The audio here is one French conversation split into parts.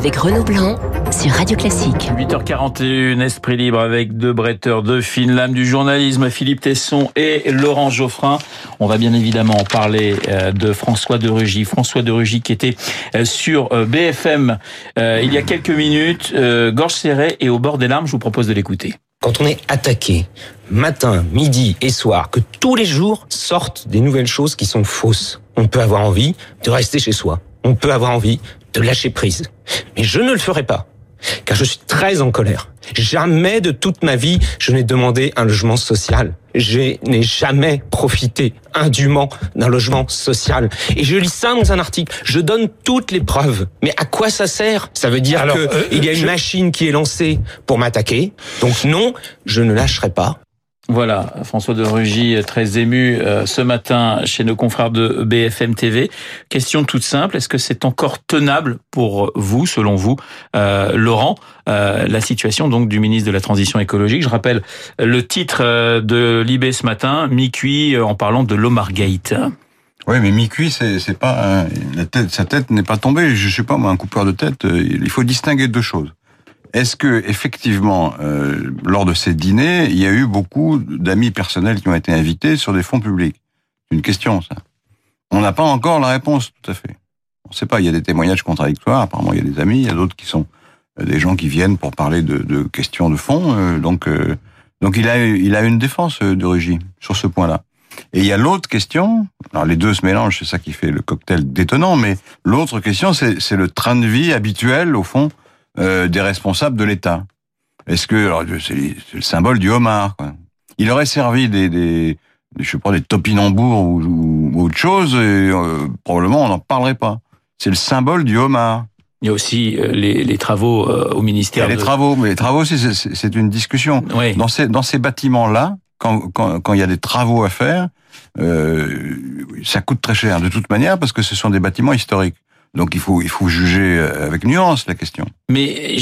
avec Renaud Blanc sur Radio Classique. 8h41, Esprit Libre avec deux bretteurs de fine lame du journalisme, Philippe Tesson et Laurent Geoffrin. On va bien évidemment parler euh, de François de Rugy. François de Rugy qui était euh, sur euh, BFM il y a quelques minutes, gorge serrée et au bord des larmes. Je vous propose de l'écouter. Quand on est attaqué matin, midi et soir, que tous les jours sortent des nouvelles choses qui sont fausses, on peut avoir envie de rester chez soi. On peut avoir envie de lâcher prise. Mais je ne le ferai pas, car je suis très en colère. Jamais de toute ma vie, je n'ai demandé un logement social. Je n'ai jamais profité indûment d'un logement social. Et je lis ça dans un article. Je donne toutes les preuves. Mais à quoi ça sert? Ça veut dire qu'il euh, y a une machine qui est lancée pour m'attaquer. Donc non, je ne lâcherai pas. Voilà, François de Rugy, très ému euh, ce matin chez nos confrères de BFM TV. Question toute simple, est-ce que c'est encore tenable pour vous, selon vous, euh, Laurent, euh, la situation donc du ministre de la Transition écologique? Je rappelle le titre de Libé ce matin, mi-cuit en parlant de l'Omargate. Oui, mais mi-cuit, c'est pas sa tête n'est pas tombée. Je sais pas, moi, un coupeur de tête. Il faut distinguer deux choses. Est-ce que effectivement, euh, lors de ces dîners, il y a eu beaucoup d'amis personnels qui ont été invités sur des fonds publics? C'est une question, ça. On n'a pas encore la réponse, tout à fait. On ne sait pas. Il y a des témoignages contradictoires. Apparemment, il y a des amis, il y a d'autres qui sont euh, des gens qui viennent pour parler de, questions de fond. Euh, donc, euh, donc il a il a une défense de Rugy sur ce point-là. Et il y a l'autre question. Alors les deux se mélangent, c'est ça qui fait le cocktail détonnant. Mais l'autre question, c'est le train de vie habituel, au fond, euh, des responsables de l'État. Est-ce que c'est le symbole du homard quoi. Il aurait servi des, des je sais pas des topinambours ou, ou, autre chose et euh, probablement on n'en parlerait pas. C'est le symbole du homard. Il y a aussi euh, les, les, travaux au ministère. Il y a les travaux, mais les travaux aussi c'est une discussion. Oui. Dans ces dans ces bâtiments là, quand, quand quand il y a des travaux à faire, euh, ça coûte très cher de toute manière parce que ce sont des bâtiments historiques. Donc il faut il faut juger euh, avec nuance la question. Mais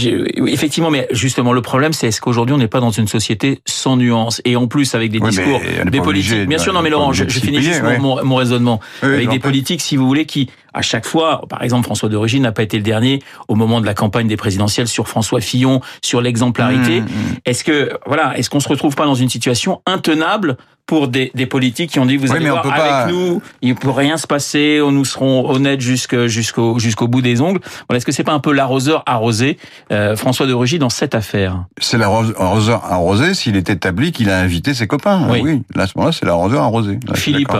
effectivement, mais justement le problème c'est est-ce qu'aujourd'hui on n'est pas dans une société sans nuance? Et en plus avec des discours des politiques. Bien sûr, non mais Laurent, je, finis juste mon, mon, raisonnement avec des politiques, si vous voulez, qui à chaque fois, par exemple François de n'a pas été le dernier au moment de la campagne des présidentielles sur François Fillon, sur l'exemplarité. Mmh, mmh. Est-ce que voilà, est-ce qu'on se retrouve pas dans une situation intenable pour des, des, politiques qui ont dit vous allez voir avec nous il ne peut rien se passer nous serons honnêtes jusqu'au jusqu'au bout des ongles. Voilà est-ce que c'est pas un peu l'arroseur arrosé euh, François de Rugy dans cette affaire? C'est l'arroseur arrosé s'il est établi qu'il a invité ses copains. Oui, oui. là à ce moment-là c'est l'arroseur arrosé. Philippe.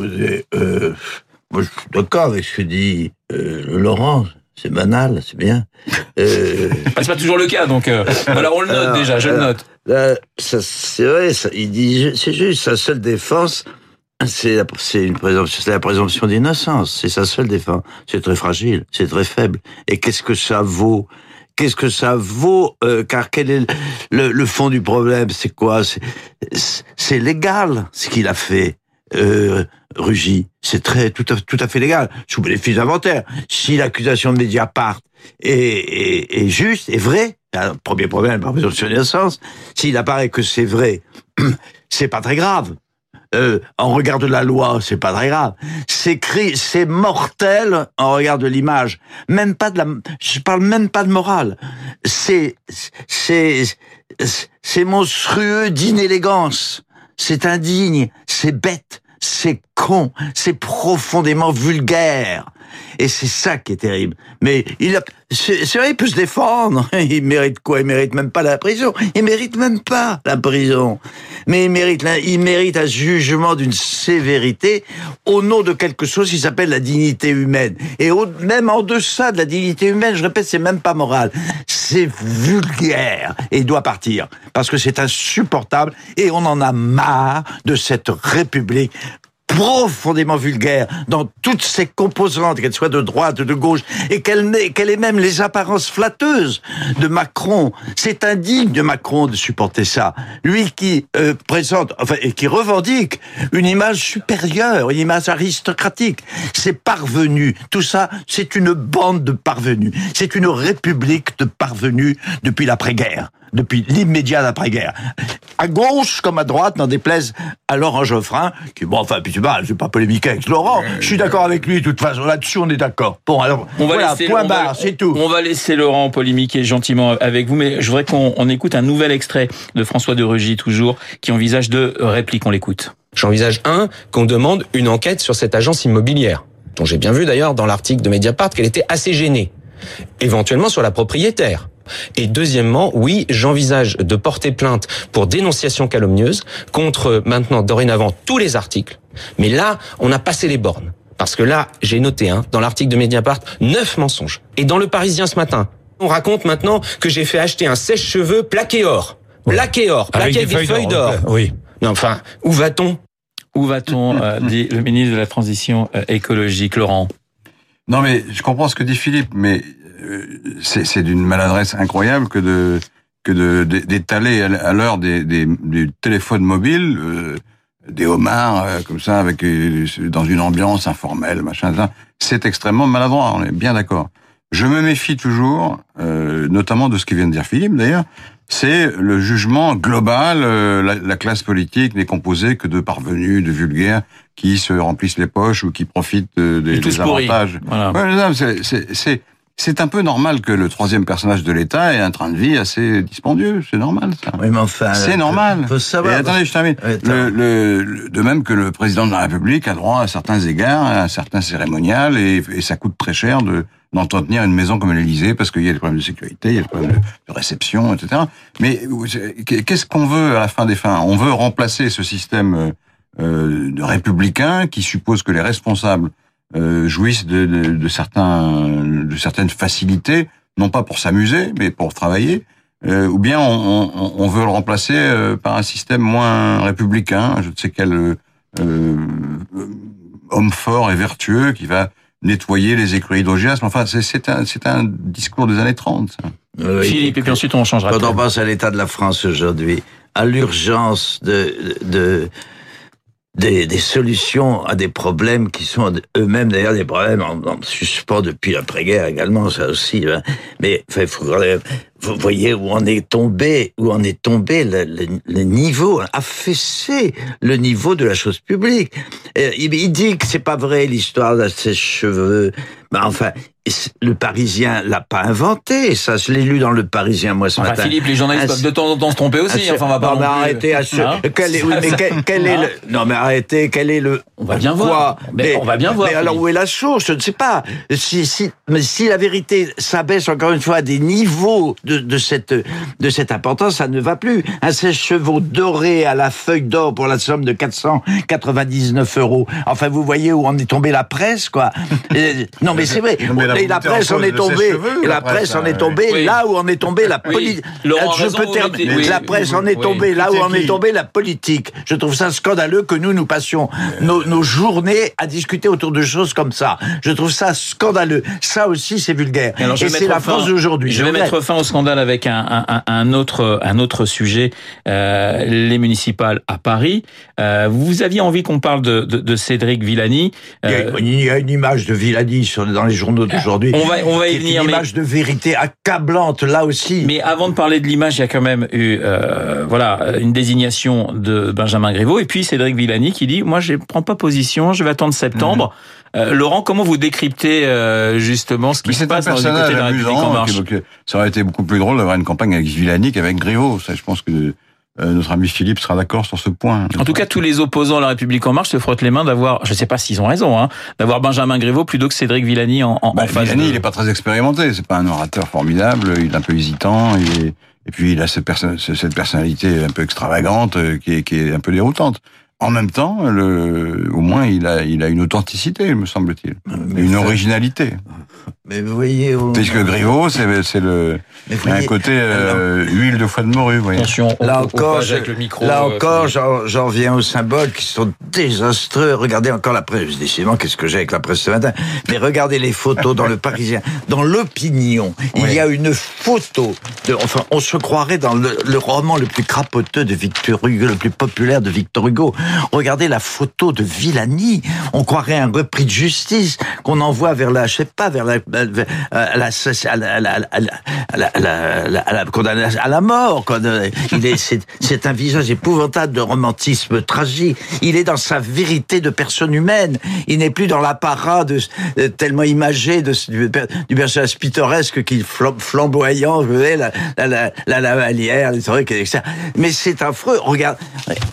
euh, moi je suis d'accord avec ce que dit euh, Laurent c'est banal, c'est bien. Euh... c'est pas toujours le cas, donc euh, alors on le note déjà, je le note. c'est vrai, ça, il dit, c'est juste sa seule défense. C'est la, une présomption, la présomption d'innocence. C'est sa seule défense. C'est très fragile, c'est très faible. Et qu'est-ce que ça vaut? Qu'est-ce que ça vaut euh, Car quel est le, le fond du problème? C'est quoi? C'est légal ce qu'il a fait euh, Rugy. C'est très tout à, tout à fait légal, sous bénéfice d'inventaire. Si l'accusation de Mediapart est, est, est juste, est vraie, premier problème par présomption d'innocence, s'il apparaît que c'est vrai, c'est pas très grave. Euh, en regard de la loi, c'est pas très grave. C'est c'est mortel en regard de l'image. Même pas de la, je parle même pas de morale. C'est, c'est, c'est monstrueux d'inélégance. C'est indigne, c'est bête, c'est con, c'est profondément vulgaire. Et c'est ça qui est terrible. Mais il c'est vrai, il peut se défendre. Il mérite quoi? Il mérite même pas la prison. Il mérite même pas la prison. Mais il mérite, il mérite un jugement d'une sévérité au nom de quelque chose qui s'appelle la dignité humaine. Et même en deçà de la dignité humaine, je répète, c'est même pas moral. C'est vulgaire. Et il doit partir. Parce que c'est insupportable. Et on en a marre de cette République profondément vulgaire dans toutes ses composantes, qu'elle soit de droite, de gauche, et qu'elle ait même les apparences flatteuses de Macron. C'est indigne de Macron de supporter ça. Lui qui euh, présente, enfin, et qui revendique une image supérieure, une image aristocratique. C'est parvenu. Tout ça, c'est une bande de parvenus. C'est une république de parvenus depuis l'après-guerre. depuis l'immédiat d'après-guerre. À gauche comme à droite, n'en déplaise à Laurent Geoffrin, qui, bon, enfin, puis tu vois, je vais pas polémiquer avec Laurent, je suis d'accord avec lui, de toute façon, là-dessus, on est d'accord. Bon, alors, on va voilà, point barre, c'est tout. On va laisser Laurent polémiquer gentiment avec vous, mais je voudrais qu'on écoute un nouvel extrait de François de Rugy, toujours, qui envisage deux répliques, on l'écoute. J'envisage, un, qu'on demande une enquête sur cette agence immobilière, dont j'ai bien vu d'ailleurs dans l'article de Mediapart qu'elle était assez gênée. Éventuellement sur la propriétaire. Et deuxièmement, oui, j'envisage de porter plainte pour dénonciation calomnieuse contre maintenant dorénavant tous les articles. Mais là, on a passé les bornes. Parce que là, j'ai noté hein, dans l'article de Mediapart neuf mensonges. Et dans le Parisien ce matin, on raconte maintenant que j'ai fait acheter un sèche-cheveux plaqué or. Plaqué or, plaqué avec, des, feuilles d'or. Oui. Non, enfin, où va-t-on? Où va-t-on euh, dit le ministre de la Transition euh, écologique, Laurent? Non, mais je comprends ce que dit Philippe, mais euh, c'est d'une maladresse incroyable que de d'étaler à l'heure des, des, des, téléphones mobiles des homards comme ça avec dans une ambiance informelle machin c'est extrêmement maladroit on est bien d'accord je me méfie toujours notamment de ce que vient de dire Philippe d'ailleurs c'est le jugement global. Euh, la, classe politique n'est composée que de parvenus, de vulgaires qui se remplissent les poches ou qui profitent des, des avantages. Voilà. c'est un peu normal que le troisième personnage de l'État ait un train de vie assez dispendieux. C'est normal, ça. Oui, mais enfin. C'est normal. Faut savoir. Et attendez, je termine. le, de même que le président de la République a droit à certains égards, à un certain cérémonial, et, et ça coûte très cher de, d'entretenir une maison comme l'Élysée parce qu'il y a des problèmes de sécurité, il y a des problèmes de réception, etc. Mais qu'est-ce qu'on veut à la fin des fins? On veut remplacer ce système euh, de républicain qui suppose que les responsables euh, jouissent de, de, de, certains, de certaines facilités, non pas pour s'amuser, mais pour travailler. Euh, ou bien on, on, on, veut le remplacer euh, par un système moins républicain, je ne sais quel euh, homme fort et vertueux qui va nettoyer les écuries d'Augias. Enfin, c'est un, un discours des années 30. Philippe, et puis ensuite on changera. Quand on pense à l'état de la France aujourd'hui, à l'urgence de, de des, des, solutions à des problèmes qui sont eux-mêmes d'ailleurs des problèmes en, en suspens depuis l'après-guerre également, ça aussi. Hein. Mais enfin, vous voyez où on est tombé, où on est tombé le, niveau, affaissé le niveau de la chose publique. il, il dit que c'est pas vrai l'histoire de ses cheveux. Ben enfin, le Parisien l'a pas inventé. Ça, je l'ai lu dans le Parisien moi ce enfin, matin. Philippe, les journalistes peuvent de temps en temps se tromper aussi. enfin, on va pas. Non, mais arrêtez. À ce... hein quel est, oui, mais quel, quel est le Non, mais arrêtez. Quel est le On va bien voir. Mais, on va bien voir. Mais alors où est la source? Je ne sais pas. Si, si, mais si la vérité s'abaisse encore une fois à des niveaux de, de cette de cette importance, ça ne va plus. Un sèche-chevaux doré à la feuille d'or pour la somme de 499 euros. Enfin, vous voyez où on est tombé la presse, quoi. non, mais c'est vrai. la presse en est tombée. Et la presse en est tombée là où on est tombé la politique. Je peux terminer. La presse en est tombée là où on est tombé la politique. Je trouve ça scandaleux que nous nous passions nos, nos journées à discuter autour de choses comme ça. Je trouve ça scandaleux. Ça aussi, c'est vulgaire. et c'est la France d'aujourd'hui. Je vais mettre fin au scandale avec un, autre, un autre sujet, euh, les municipales à Paris. Euh, vous aviez envie qu'on parle de, de, Cédric Villani. Euh, il, y a une, image de Villani sur, dans les journaux On va, on va y venir. Une image de vérité accablante là aussi. Mais avant de parler de l'image, il y a quand même eu voilà une désignation de Benjamin Griveaux et puis Cédric Villani qui dit moi je prends pas position, je vais attendre septembre. Mhm. Laurent, comment vous décryptez justement ce qui se passe dans le côté de la République en marche Ça aurait été beaucoup plus drôle d'avoir une campagne avec Villani qu'avec Griveaux. Ça, je pense que euh, notre ami Philippe sera d'accord sur ce point. En tout cas, tous les opposants à la République en marche se frottent les mains d'avoir, je ne sais pas s'ils ont raison, hein, d'avoir Benjamin Griveaux plutôt que Cédric Villani en, en, bah, face. Villani, il n'est pas très expérimenté. C'est pas un orateur formidable. Il est un peu hésitant. Et puis il a cette, cette personnalité un peu extravagante euh, qui est, qui est un peu déroutante. En même temps, le, au moins, il a, il a une authenticité, me semble-t-il, une originalité. Mais vous voyez, puisque Griveaux, c'est, c'est le, un côté euh, huile de foie de morue. Voyez. Attention, là encore, avec le micro, là euh, encore, j'en, j'en viens aux symboles qui sont désastreux. Regardez encore la presse. Décidément, qu'est-ce que j'ai avec la presse ce matin? Mais regardez les photos dans le Parisien, dans l'Opinion. Il y a une photo. De, enfin, on se croirait dans le, le roman le plus crapoteux de Victor Hugo, le plus populaire de Victor Hugo Regardez la photo de Villani. On croirait un repris de justice qu'on envoie vers la, je sais pas, vers la, à la, mort. Il est, c'est un visage épouvantable de romantisme tragique. Il est dans sa vérité de personne humaine. Il n'est plus dans l'apparat de, tellement imagé de, du, personnage pittoresque qui flamboyant, vous voyez, la, la, la, la lavalière, les trucs, etc. Mais c'est affreux. Regarde.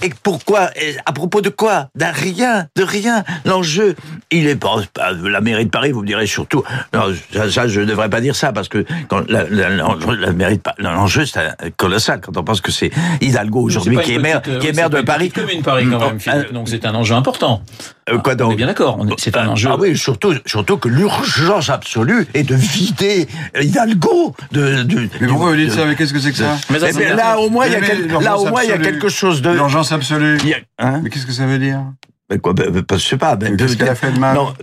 Et pourquoi À propos de quoi? D'un rien, de rien. L'enjeu, il est pas, la mairie de Paris. Vous me direz surtout. Non, ça, je ne devrais pas dire ça parce que quand la, la, la mairie, l'enjeu c'est colossal quand on pense que c'est Hidalgo aujourd'hui qui est maire, qui est maire de Paris. Paris quand même. Euh, donc c'est un enjeu important. Euh, quoi donc On est bien d'accord. C'est un enjeu. Ah oui, surtout, surtout que l'urgence absolue est de vider Hidalgo de. de mais pourquoi vous dites ça Mais qu'est-ce que c'est que ça mais eh Là, au moins, il y a, là, au moins, il y a quelque chose de. L'urgence absolue. Hein mais qu'est-ce que ça veut dire mais quoi, ben, ben, je sais pas. Ben, qu'est-ce qu'elle a fait de mal non,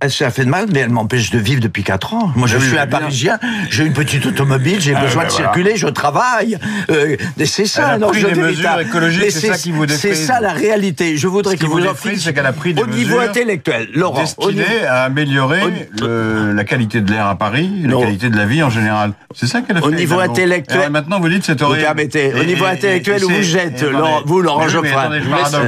elle s'est fait de mal, mais elle m'empêche de vivre depuis 4 ans. Moi, je suis un Parisien, j'ai une petite automobile, j'ai ah, besoin de circuler, je travaille. Euh, c'est ça, non, je mesures écologiques, c'est ça qui vous C'est ça la réalité. Je voudrais que vous en c'est qu'elle a pris des au niveau intellectuel, Laurent, destinées à améliorer le, la qualité de l'air à Paris, la qualité de la vie en général. C'est ça qu'elle a fait. Au niveau intellectuel. maintenant, vous dites c'est horrible. permettez. Au niveau intellectuel, où vous êtes, vous, Laurent Geoffrin.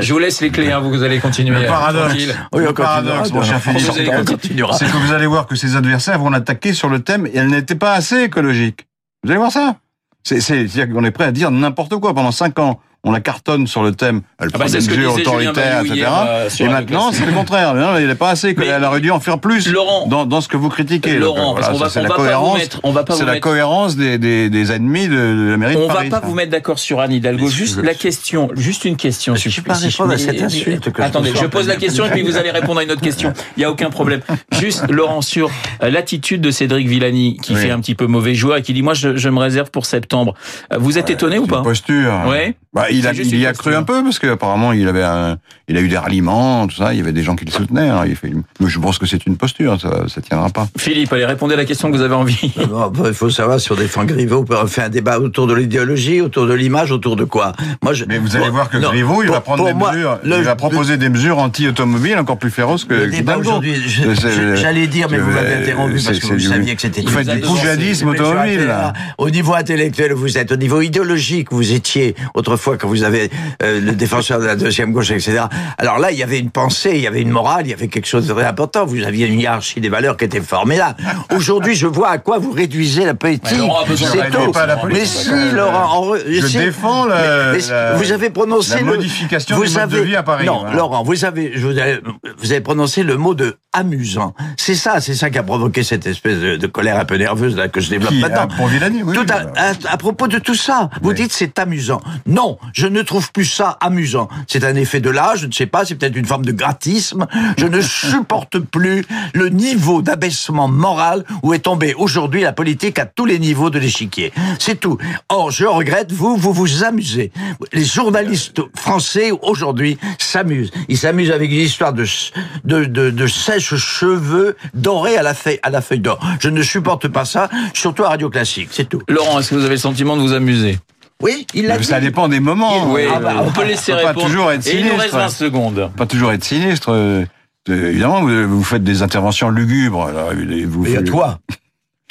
Je vous laisse les clés, vous allez continuer. Le paradoxe, mon cher C'est que vous allez voir que ses adversaires vont l'attaquer sur le thème et elle n'était pas assez écologique. Vous allez voir ça? C'est-à-dire qu'on est prêt à dire n'importe quoi pendant cinq ans on la cartonne sur le thème, elle ah bah prend des mesures autoritaires, etc. Euh, et maintenant, c'est le contraire. Non, il n'est pas assez. elle aurait dû en faire plus Laurent, dans, dans ce que vous critiquez. Laurent, parce va, c'est la cohérence. on va pas c'est la cohérence des, des, des, ennemis de, de la mairie on de Paris. On va pas vous mettre d'accord sur Anne Hidalgo. Juste la question, juste une question. Je suis pas répondre à cette insulte. Attendez, je pose la question et puis vous allez répondre à une autre question. Il n'y a aucun problème. Juste, Laurent, sur euh, l'attitude de Cédric Villani, qui fait un petit peu mauvais joueur et qui dit, moi, je me réserve pour septembre. Euh, vous êtes étonné ou pas? Posture. Ouais. Bah, il a, il y a cru un peu parce qu'apparemment il avait, un, il a eu des ralliements, tout ça. Il y avait des gens qui le soutenaient. Hein. Il fait, mais je pense que c'est une posture, ça, ça tiendra pas. Philippe, allez répondez à la question que vous avez envie. il faut savoir sur des fins Griveaux, on fait un débat autour de l'idéologie, autour de l'image, autour de quoi? Moi, je, mais vous allez voir que Griveaux, il va prendre des mesures, il va proposer des mesures anti-automobiles encore plus féroces que. Le débat aujourd'hui, j'allais dire, mais vous m'avez interrompu parce que vous saviez que c'était. Vous faites du poujadisme automobile. Au niveau intellectuel, vous êtes. Au niveau idéologique, vous étiez autrefois fois quand vous avez euh, le défenseur de la deuxième gauche, etc. Alors là, il y avait une pensée, il y avait une morale, il y avait quelque chose de très important. Vous aviez une hiérarchie des valeurs qui était formidable. Aujourd'hui, je vois à quoi vous réduisez la politique. C'est tout. Mais si, Laurent, je défends la, vous avez prononcé la modification vous avez, de vie à Paris. Non, Laurent, vous avez, je vous, avez, vous avez prononcé le mot de amusant. C'est ça, c'est ça qui a provoqué cette espèce de, colère un peu nerveuse là, que je développe maintenant. Pour Villani, oui, tout à, à, propos de tout ça, vous dites c'est amusant. Non, je ne trouve plus ça amusant. C'est un effet de l'âge, je ne sais pas, c'est peut-être une forme de gratisme. Je ne supporte plus le niveau d'abaissement moral où est tombée aujourd'hui la politique à tous les niveaux de l'échiquier. C'est tout. Or, je regrette, vous, vous vous amusez. Les journalistes français aujourd'hui s'amusent. Ils s'amusent avec une histoire de, de, de, de sèche-cheveux dorés à la feuille, à la feuille d'or. Je ne supporte pas ça, surtout à Radio Classique, c'est tout. Laurent, est-ce que vous avez le sentiment de vous amuser? Oui, il l'a dit. Ça dépend des moments. Oui, ah bah, on peut laisser répondre. Pas toujours être sinistre. Et il nous reste 20 secondes. Pas toujours être sinistre. Évidemment, vous, faites des interventions lugubres. Alors, vous Et à toi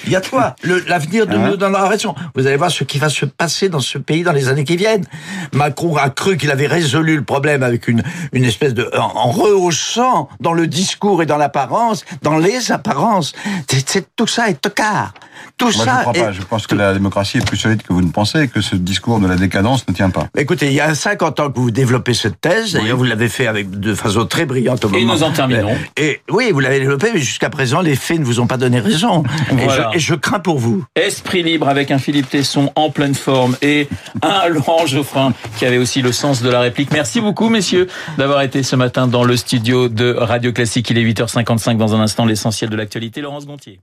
il y a toi. L'avenir de hein nous donne la raison. Vous allez voir ce qui va se passer dans ce pays dans les années qui viennent. Macron a cru qu'il avait résolu le problème avec une, une espèce de, en, rehaussant dans le discours et dans l'apparence, dans les apparences. C'est, tout ça est tocard. Tout Moi, ça. Je, crois pas. je pense que la démocratie est plus solide que vous ne pensez et que ce discours de la décadence ne tient pas. Écoutez, il y a 50 ans que vous développez cette thèse. D'ailleurs, vous l'avez fait avec de façon très brillante au moment. Et nous en terminons. Et oui, vous l'avez développé, mais jusqu'à présent, les faits ne vous ont pas donné raison. Voilà et je crains pour vous. Esprit libre avec un Philippe Tesson en pleine forme et un Laurent Geoffrin qui avait aussi le sens de la réplique. Merci beaucoup, messieurs, d'avoir été ce matin dans le studio de Radio Classique. Il est 8h55 dans un instant, l'essentiel de l'actualité. Laurence Gontier.